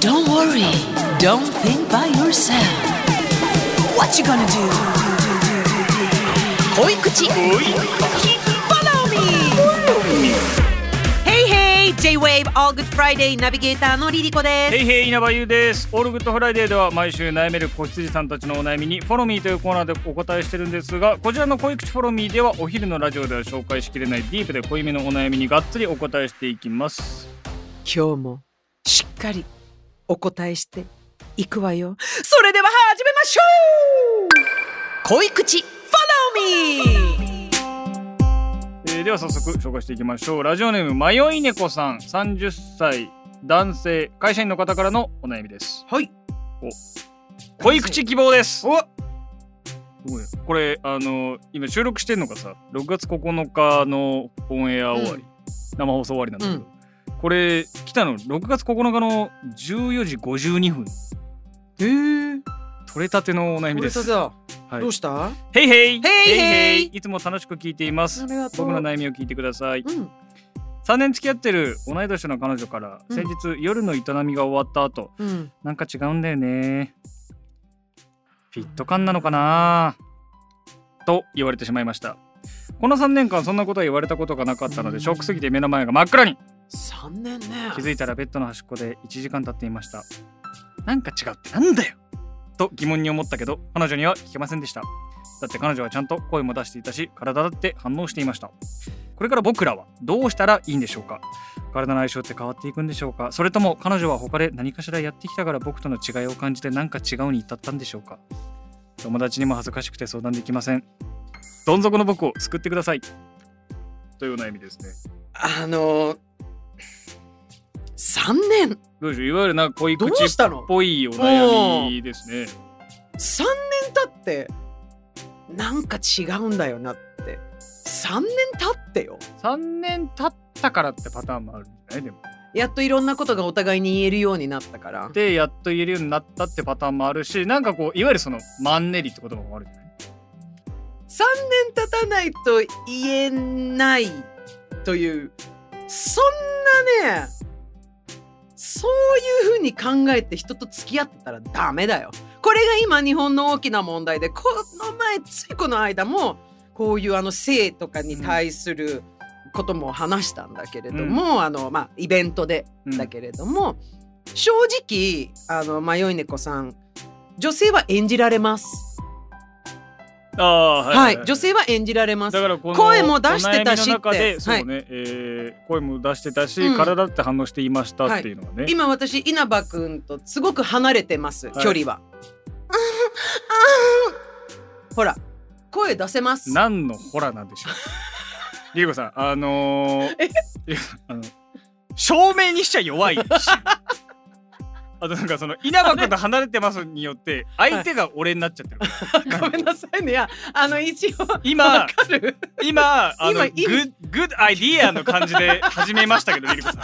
Don't worry. Don't think by yourself. What you gonna do? 恋口 J-Wave All Good Friday ナビゲーターの LiLiCoです。 Hey hey稲葉友です。 All Good Friday では毎週悩める子羊さんたちのお悩みに Follow Me というコーナーでお答えしてるんですがこちらの恋口 Follow Me ではお昼のラジオでは紹介しきれないディープで濃いめのお悩みにがっつりお答えしていきます。今日もしっかりお答えしていくわよ。それでは始めましょう。恋口 Follow me えーでは早速紹介していきましょう。ラジオネーム迷い猫さん。30歳男性会社員の方からのお悩みです。はい。恋口希望です。お。これあの今収録してんのがさ6月9日のオンエア終わり、生放送終わりなんだけど、これ来たの6月9日の14時52分。えー、取れたてのお悩みです。だ。はい。どうした？ヘイヘイヘイヘイいつも楽しく聞いています。僕の悩みを聞いてください。うん。3年付き合ってる同い年の彼女からうん。先日、夜の営みが終わった後うん。なんか違うんだよね。フィット感なのかな？と言われてしまいました。この3年間そんなことは言われたことがなかったのでショックすぎて目の前が真っ暗に。3年ね。気づいたらベッドの端っこで1時間経っていました。なんか違うってなんだよと疑問に思ったけど彼女には聞けませんでした。だって彼女はちゃんと声も出していたし体だって反応していました。これから僕らはどうしたらいいんでしょうか？体の相性って変わっていくんでしょうか？それとも彼女は他で何かしらやってきたから僕との違いを感じてなんか違うに至ったんでしょうか？友達にも恥ずかしくて相談できません。どん底の僕を救ってください。というお悩みですね。あの3年。どうでしょう？いわゆるなんか恋口っしたの？ぽいお悩みですね。3年経ってなんか違うんだよなって。3年経ってよ。3年経ったからってパターンもあるんじゃない？でも。やっといろんなことがお互いに言えるようになったから。でやっと言えるようになったってパターンもあるしなんかこういわゆるそのマンネリって言葉もあるんじゃない？3年経たないと言えないというそんなねそういうふうに考えて人と付き合ってたらダメだよ。これが今日本の大きな問題でこの前ついこの間もこういうあの性とかに対することも話したんだけれども、あのまあイベントでうんだけれども、正直あの迷い猫さん女性は演じられますああはい、はい、女性は演じられます。だからこの声も出してたしって。でそうね、えー声も出してたし、うん。体だって反応していましたっていうのがね、今私稲葉くんとすごく離れてます、い。距離は。ほら声出せます。何のホラなんでしょう。リーゴさんあのー、あの照明にしちゃ弱いし あとなんかその稲葉君と離れてますによって相手が俺になっちゃってる、ごめんなさいね。いやあの一応今今あの今グッグッアイディアの感じで始めましたけどリリコさん。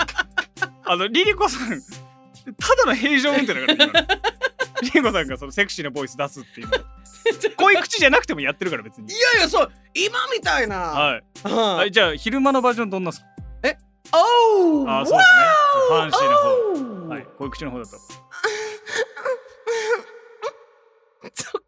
あのリリコさんただの平常運転だから今。リリコさんがそのセクシーなボイス出すっていうの。恋口じゃなくてもやってるから別に。いやいやそう今みたいな。はい、うん。はい、じゃあ昼間のバージョンどんなんすか？おーあそうですね。ファンシーな方おーはい。恋口の方だと。そこ。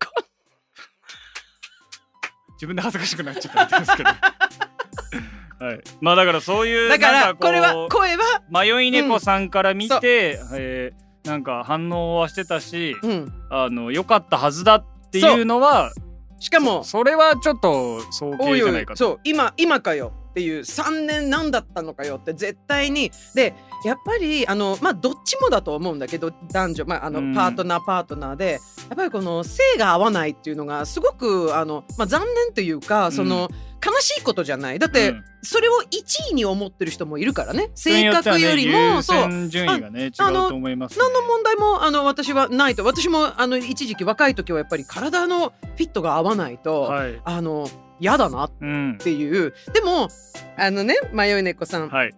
自分で恥ずかしくなっちゃったみたいですけど。はい。まあだからそういうだからこれは声は迷い猫さんから見て、えーなんか反応はしてたし、うん。あの良かったはずだっていうのはしかもそれはちょっと早おいお計じゃないかと。いそう今今かよっていう3年何だったのかよって絶対に。でやっぱりあのまあどっちもだと思うんだけど男女、まあ、あうん。のパートナーパートナーでやっぱりこの性が合わないっていうのがすごくあの、まあ、残念というかその、悲しいことじゃない。だって、うん。それを1位に思ってる人もいるからね。性格よりも、優そう。先順位がね違うと思います、ね。何の問題もあの私はないと。私もあの一時期若い時はやっぱり体のフィットが合わないと、はい。あの嫌だなっうんていう。でもあのね迷い猫さん。はい。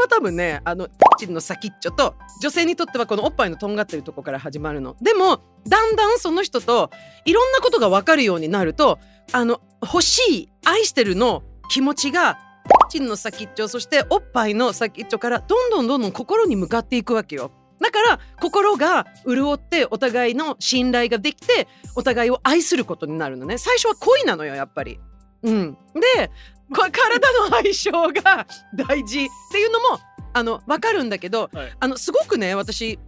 は多分ねあのチンの先っちょと女性にとってはこのおっぱいのとんがってるとこから始まるの。でもだんだんその人といろんなことが分かるようになるとあの欲しい愛してるの気持ちがチンの先っちょそしておっぱいの先っちょからどんどんどんどん心に向かっていくわけよだから心が潤ってお互いの信頼ができてお互いを愛することになるのね。最初は恋なのよやっぱり。うん、で体の相性が大事っていうのもあの分かるんだけど、はい。あのすごくね私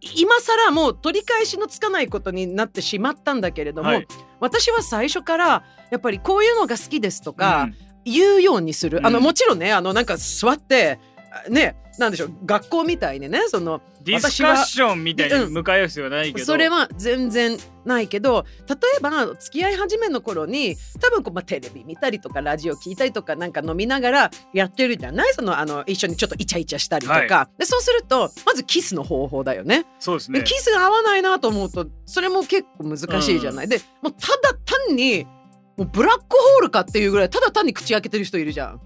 今更もう取り返しのつかないことになってしまったんだけれども、はい。私は最初からやっぱりこういうのが好きですとか、うん。言うようにする、あのうん。もちろんねあのなんか座ってあねなんでしょう学校みたいにねそのディスカッションみたいに向かい合う必要はないけど、それは全然ないけど例えば付き合い始めの頃に多分こう、まあ、テレビ見たりとかラジオ聞いたりとかなんか飲みながらやってるじゃない？そのあの一緒にちょっとイチャイチャしたりとか、はでそうするとまずキスの方法だよね。そうですね。でキスが合わないなと思うとそれも結構難しいじゃない、でもうただ単にもうブラックホールかっていうぐらいただ単に口開けてる人いるじゃん。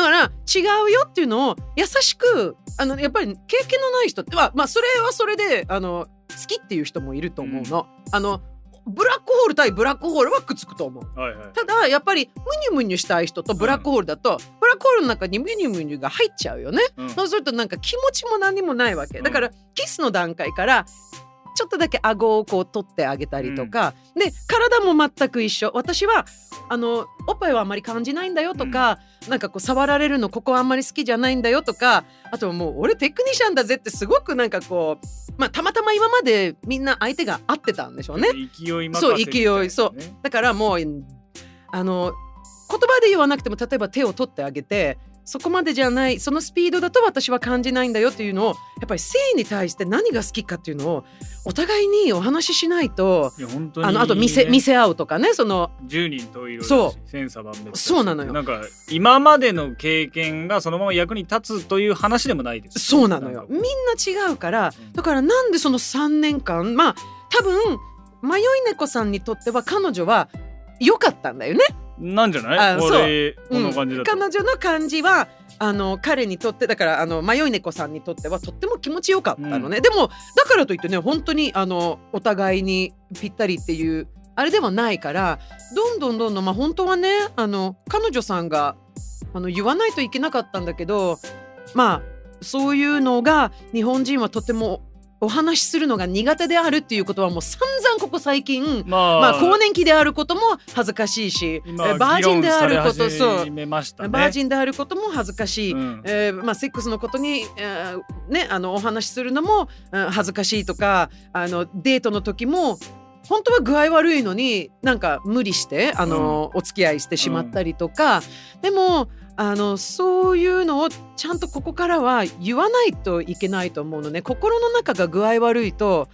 だから違うよっていうのを優しくあのやっぱり経験のない人ってはまあそれはそれであの好きっていう人もいると思うの。あのブラックホール対ブラックホールはくっつくと思う。はいはいただやっぱりムニュムニュしたい人とブラックホールだと、ブラックホールの中にムニュムニュが入っちゃうよね。うんそうするとなんか気持ちも何もないわけ。うんだからキスの段階からちょっとだけ顎をこう取ってあげたりとか、で体も全く一緒。私はあのおっぱいはあんまり感じないんだよとか、なんかこう触られるのここはあんまり好きじゃないんだよとかあとはもう俺テクニシャンだぜってすごくなんかこうまあたまたま今までみんな相手が合ってたんでしょうね。勢い任せそう勢いそう。だからもうあの言葉で言わなくても例えば手を取ってあげてそこまでじゃないそのスピードだと私は感じないんだよっていうのをやっぱり性に対して何が好きかっていうのをお互いにお話ししないといや本当に。あのあと見せね。見せ合うとかねその10人十色だしそ千差万別そうなのよ。なんか今までの経験がそのまま役に立つという話でもないですそうなのよ。みんな違うからうん。だからなんでその3年間まあ多分迷い猫さんにとっては彼女は良かったんだよね。なんじゃない？う。ん。の感じだと、彼女の感じはあの彼にとってだからあの迷い猫さんにとってはとっても気持ちよかったのね、でもだからといってね本当にあのお互いにぴったりっていうあれではないからどんどんどんどんまあ本当はねあの彼女さんがあの言わないといけなかったんだけどまあそういうのが日本人はとてもお話しするのが苦手であるっていうことはもう散々ここ最近まあ、まあ更年期であることも恥ずかしいし、バージンであること議論されそうバージンであることも恥ずかしい、うん。えーまあ、セックスのことに、えーね、あのお話しするのも、うん恥ずかしいとかあのデートの時も本当は具合悪いのになんか無理してあの、お付き合いしてしまったりとか、でもあのそういうのをちゃんとここからは言わないといけないと思うのね。心の中が具合悪いと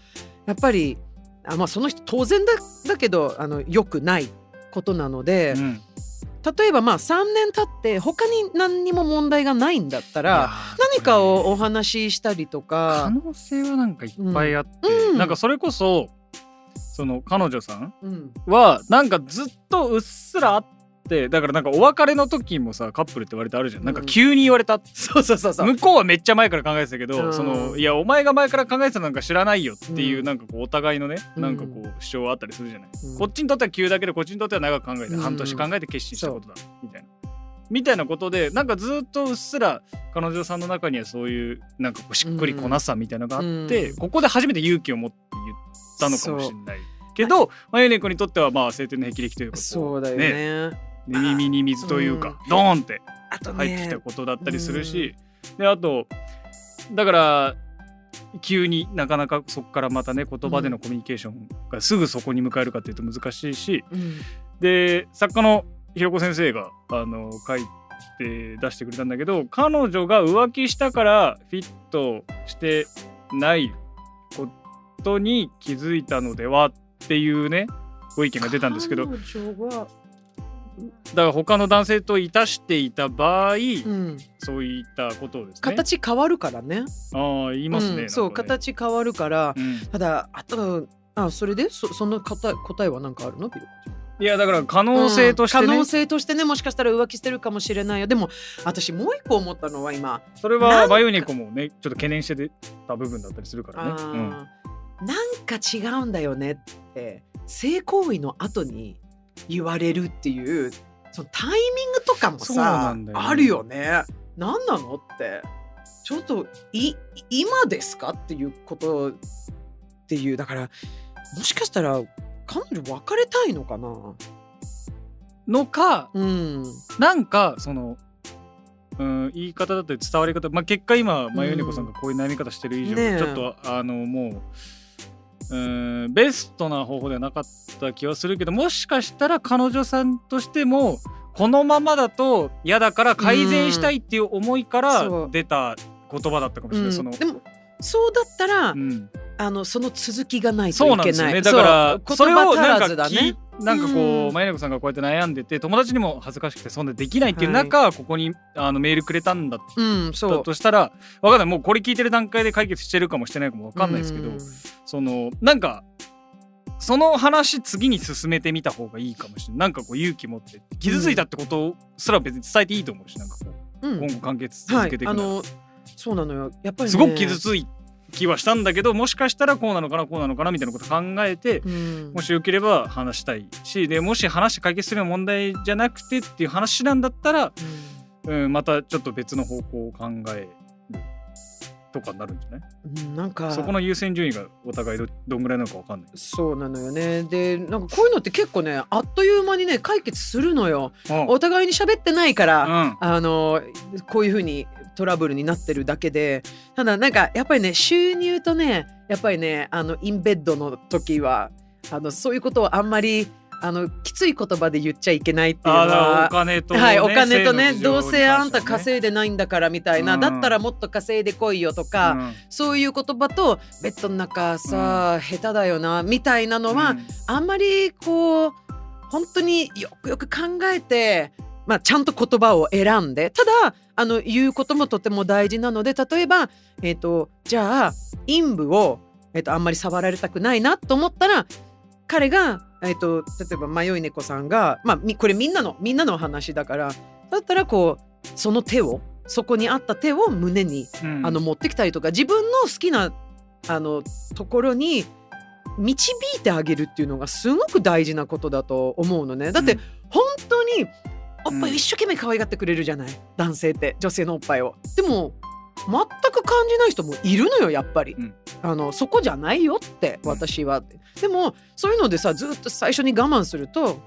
やっぱりあ、まあ、その人当然だだけどあの良くないことなので。うん。例えばまあ3年経って他に何にも問題がないんだったらー何かをお話ししたりと可か、能性はなんかいっぱいあって、うん。なんかそれこそその彼女さんうん、はなんかずっとうっすらあってだからなんかお別れの時もさカップルって言われてあるじゃん、なんか急に言われた。そうそうそうそう。向こうはめっちゃ前から考えてたけど、うん。そのいやお前が前から考えてたなんか知らないよっていう、うん。なんかこうお互いのね、うん。なんかこう主張はあったりするじゃない、うん。こっちにとっては急だけどこっちにとっては長く考えて、うん。半年考えて決心したことだみたいな。みたいなことでなんかずっとうっすら彼女さんの中にはそういうなんかこうしっくりこなさみたいなのがあって、うん。ここで初めて勇気を持って言ったのかもしれないけどまゆね君にとってはまあ晴天の霹靂というかこそうだよねね寝耳に水というか、うん。ドーンって入ってきたことだったりするし、であとだから急になかなかそこからまたね言葉でのコミュニケーションがすぐそこに向かえるかっていうと難しいしうん。で作家のひろこ先生があの書いて出してくれたんだけど彼女が浮気したからフィットしてないことに気づいたのではっていうねご意見が出たんですけどだから他の男性といたしていた場合、うん、そういったことをですね。形変わるからね。ああ言いますね、うんそう形変わるからうん。ただあとあそれでそその答え答えは何かあるの？ビルコちゃんいやだから可能性としてね、うん可能性としてねもしかしたら浮気してるかもしれないよ。でも私もう一個思ったのは今それはバイオニコもねちょっと懸念してた部分だったりするからね。あー。なんか違うんだよねって性行為の後に言われるっていうそのタイミングとかもさ、ね。あるよね。何なのって。ちょっとい今ですかっていうことっていうだからもしかしたら彼女別れたいのかな。のかうん。なんかその、うん、言い方だったり伝わり方、まあ、結果今マヨネコさんがこういう悩み方してる以上、ねえ。ちょっとあのもう、うん、ベストな方法ではなかった気はするけどもしかしたら彼女さんとしてもこのままだと嫌だから改善したいっていう思いから出た言葉だったかもしれない。うんそのでもそうだったら、うんあのその続きがないとそういけない。なんですよね。だからそうそれをなんか聞いなんかこうんうマヨネコさんがこうやって悩んでて友達にも恥ずかしくてそんなできないっていう中、ここにあのメールくれたんだっうんたそう。としたらわかんない。もうこれ聞いてる段階で解決してるかもしてないかもわかんないですけど、うん。そのなんかその話次に進めてみた方がいいかもしれない。なんかこう勇気持って傷ついたってことすら別に伝えていいと思うしなんかこううん。今後関係続けていくはい、あのそうなのよ。やっぱり、ね、すごく傷つい気はしたんだけどもしかしたらこうなのかなこうなのかなみたいなこと考えてうん。もしよければ話したいしでもし話して解決するような問題じゃなくてっていう話なんだったら、うん、またちょっと別の方向を考えるとかになるんじゃない？うんなんか。そこの優先順位がお互いどどんぐらいなのかわかんない。そうなのよね。でなんかこういうのって結構ねあっという間にね解決するのよ。お互いに喋ってないから、うん。あのこういうふうにトラブルになってるだけでただなんかやっぱりね収入とねやっぱりねあのインベッドの時はあのそういうことをあんまりあのきつい言葉で言っちゃいけないっていうのあだからおは。金と、ね、はい、お金とね性の事情にどうせあんた稼いでないんだからみたいな、うん。だったらもっと稼いでこいよとか、うん。そういう言葉とベッドの中さ、下手だよなみたいなのは、うん。あんまりこう本当によくよく考えて、まあ、ちゃんと言葉を選んでただあの言うこともとても大事なので例えば、えー、とじゃあ陰部を、えー、とあんまり触られたくないなと思ったら彼が、えー、と例えば迷い猫さんが、まあ、みこれみんなのみんなの話だからだったらこうその手をそこにあった手を胸にうんあの持ってきたりとか自分の好きなあのところに導いてあげるっていうのがすごく大事なことだと思うのね。だって、うん本当におっぱうん。い一生懸命可愛がってくれるじゃない、男性って女性のおっぱいを。でも全く感じない人もいるのよやっぱり、うん。あのそこじゃないよってうん。私は、でもそういうのでさずっと最初に我慢すると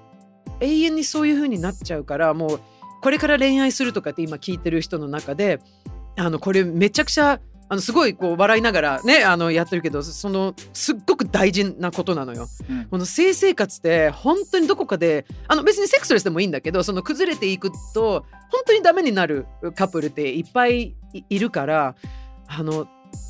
永遠にそういう風になっちゃうからもうこれから恋愛するとかって今聞いてる人の中であのこれめちゃくちゃあのすごいこう笑いながらねあのやってるけどそのすっごく大事なことなのよ。うん。この性生活って本当にどこかであの別にセックスレスでもいいんだけどその崩れていくと本当にダメになるカップルっていっぱいいいるからあの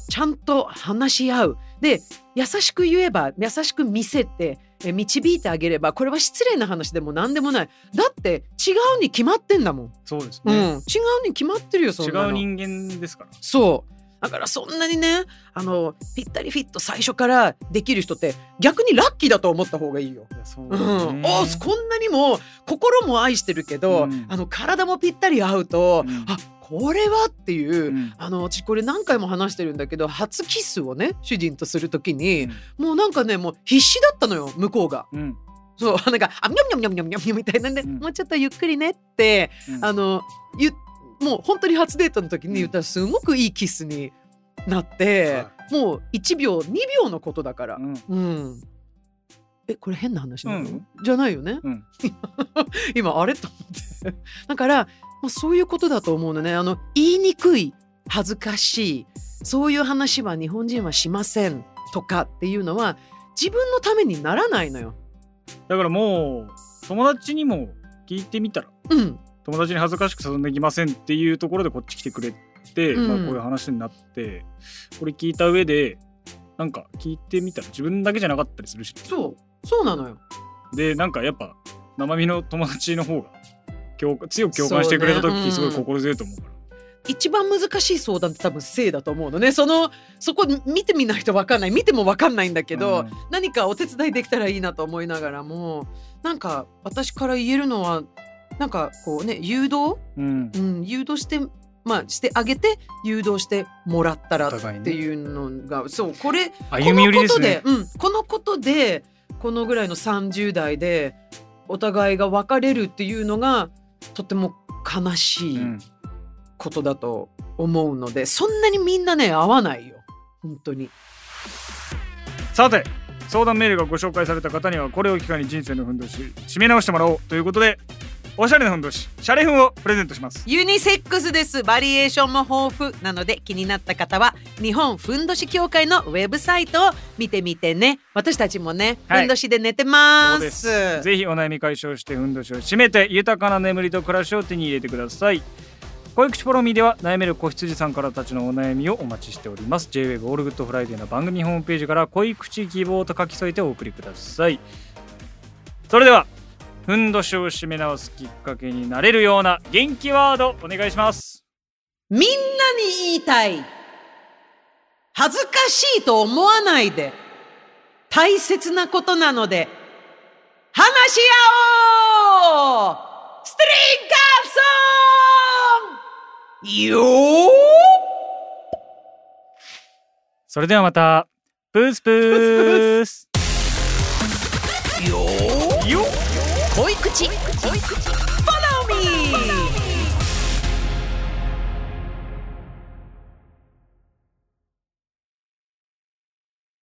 ちゃんと話し合う。で優しく言えば優しく見せてえ導いてあげればこれは失礼な話でも何でもない。だって違うに決まってんだもん、そうですうん、違ね、うに決まってるよそん違なの。う人間ですから。そうだからそんなにねあのぴったりフィット最初からできる人って逆にラッキーだと思った方がいいよ。ううだよん、ね。おこんなにも心も愛してるけど、うん。あの体もぴったり合うと、うん。あこれはっていう、うん。あの私これ何回も話してるんだけど初キスをね主人とする時に、うん。もうなんかねもう必死だったのよ向こうが。うん。そうなんか「あみょんみょんみょんみょんみょん」みたいなんで、うん。もうちょっとゆっくりねってうん。あのゆもう本当に初デートの時に言ったらすごくいいキスになって、もう1秒2秒のことだから。う。ん。うん。えこれ変な話なの、うん。じゃないよね、うん。今あれ？と思って。だから、まあ、そういうことだと思うのね。あの言いにくい恥ずかしいそういう話は日本人はしませんとかっていうのは自分のためにならないのよ。だからもう友達にも聞いてみたら。うん、友達に恥ずかしく誘んできませんっていうところでこっち来てくれて、うん。まあ、こういう話になってこれ聞いた上でなんか聞いてみたら自分だけじゃなかったりするし。そう。そうなのよ。でなんかやっぱ生身の友達の方が共感強く共感してくれた時ね。うん。すごい心強いと思うから。一番難しい相談って多分性だと思うのね。そのそこ見てみないと分かんない。見ても分かんないんだけど、うん。何かお手伝いできたらいいなと思いながらもなんか私から言えるのはなんかこうね誘導、うん。うん、誘導してまあしてあげて誘導してもらったらっていうのが、そうこれ歩み寄りですね。このことで、うん、このことでこのぐらいの30代でお互いが別れるっていうのがとても悲しいうん。ことだと思うので、そんなにみんなね合わないよ。本当に。さて相談メールがご紹介された方にはこれを機会に人生のふんどし締め直してもらおうということでおしゃれなふんどしシャレふんをプレゼントします。ユニセックスです。バリエーションも豊富なので気になった方は日本ふんどし協会のウェブサイトを見てみてね。私たちもね、はい。ふんどしで寝てます。す。ぜひお悩み解消してふんどしを締めて豊かな眠りと暮らしを手に入れてください。恋口 Follow Me では悩める子羊さんからたちのお悩みをお待ちしております。JWAVE All Good Friday の番組ホームページから恋口希望と書き添えてお送りください。それではふんどしを締め直すきっかけになれるような元気ワードお願いします。みんなに言いたい恥ずかしいと思わないで大切なことなので話し合おうストリンガーソンよそれではまた。プースプース。ーよよ恋口。恋口。ポッドキャスト